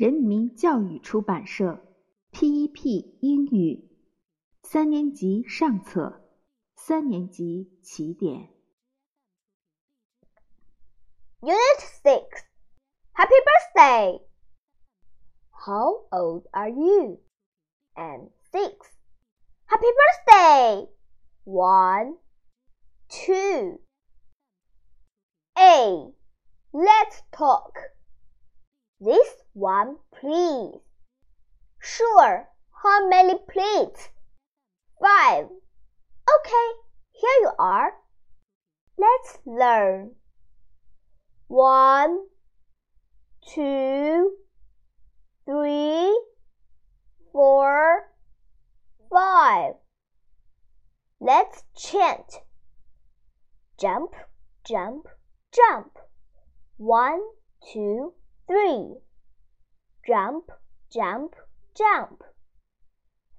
人民教育出版社 P.E.P. 英语三年级上册，三年级起点。Unit 6 Happy Birthday! How old are you? I'm six. Happy birthday! One, two. A. Let's talk. This one, please. Sure. How many plates? Five. Okay, here you are. Let's learn. One, two, three, four, five. Let's chant. Jump, jump, jump. One, two, three. Jump, jump, jump.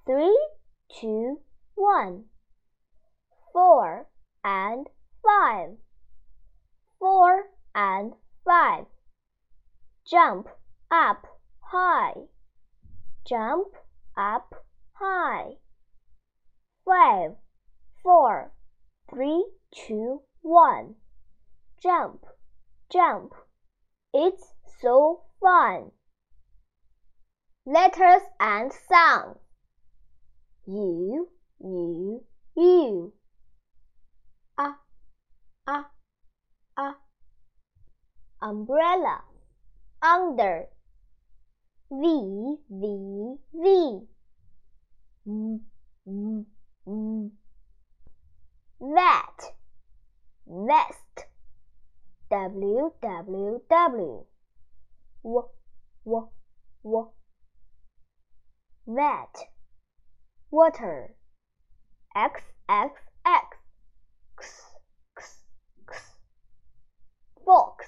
Three, two, one. Four and five. Four and five. Jump up high. Jump up high. Five, four, three, two, one. Jump, jump. It's so fun. Letters and sounds. U, U, U. A, A, A. Umbrella. Under. V, V, V. Mm, mm, mm. Vet. Vest. W, W, W. W, W, W. Vet. Water. X, X, X. X, X, X. Fox.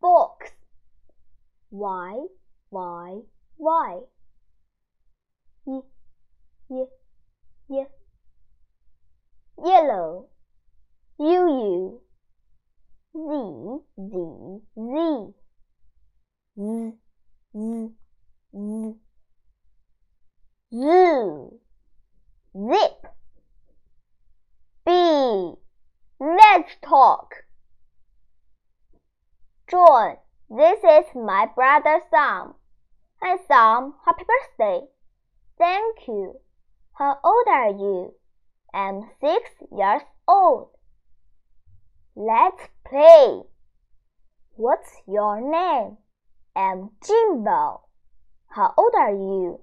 Box. Y, Y, Y. Y, Y, Y. Yellow. U, U. Z, Z, Z. Z, Z, Z. Zoo. Zip. B. Let's talk. John, this is my brother Sam. Hi Sam, happy birthday. Thank you. How old are you? I'm six years old. Let's play. What's your name? I'm Jimbo. How old are you?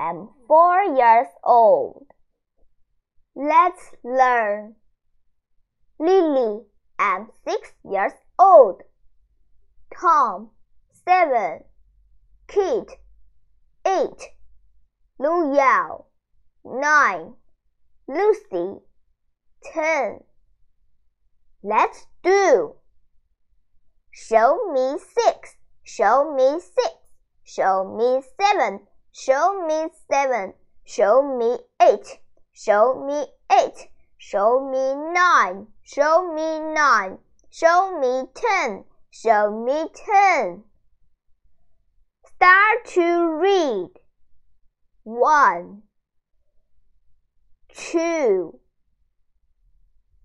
I'm four years old. Let's learn. Lily, I'm six years old. Tom, seven. Kate, eight. Lu Yao, nine. Lucy, ten. Let's do. Show me six. Show me six. Show me seven. Show me seven. Show me eight. Show me eight. Show me nine. Show me nine. Show me ten. Show me ten. Start to read. One, two,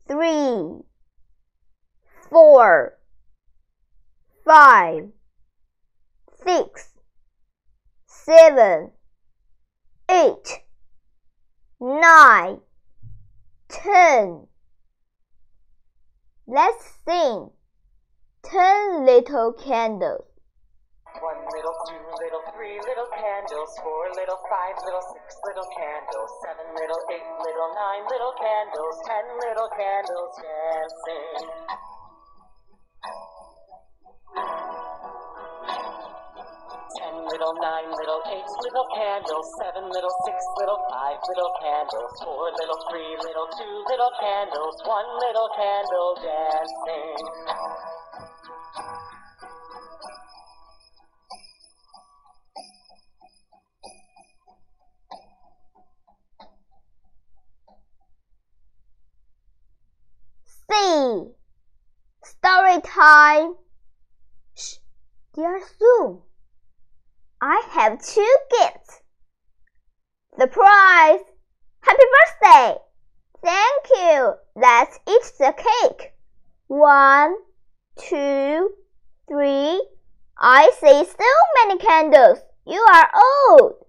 three, four, five, six, seven, eight, nine, ten. Let's sing. Ten little candles. One little, two little, three little candles, four little, five little, six little candles, seven little, eight little, nine little candles, ten little candles dancing. Ten little, nine little, eight little candles, seven little, six little, five little candles, four little, three little, two little candles, one little candle dancing. Story time. Shh, dear Sue. I have two gifts. Surprise! Happy birthday! Thank you. Let's eat the cake. One, two, three. I see so many candles. You are old.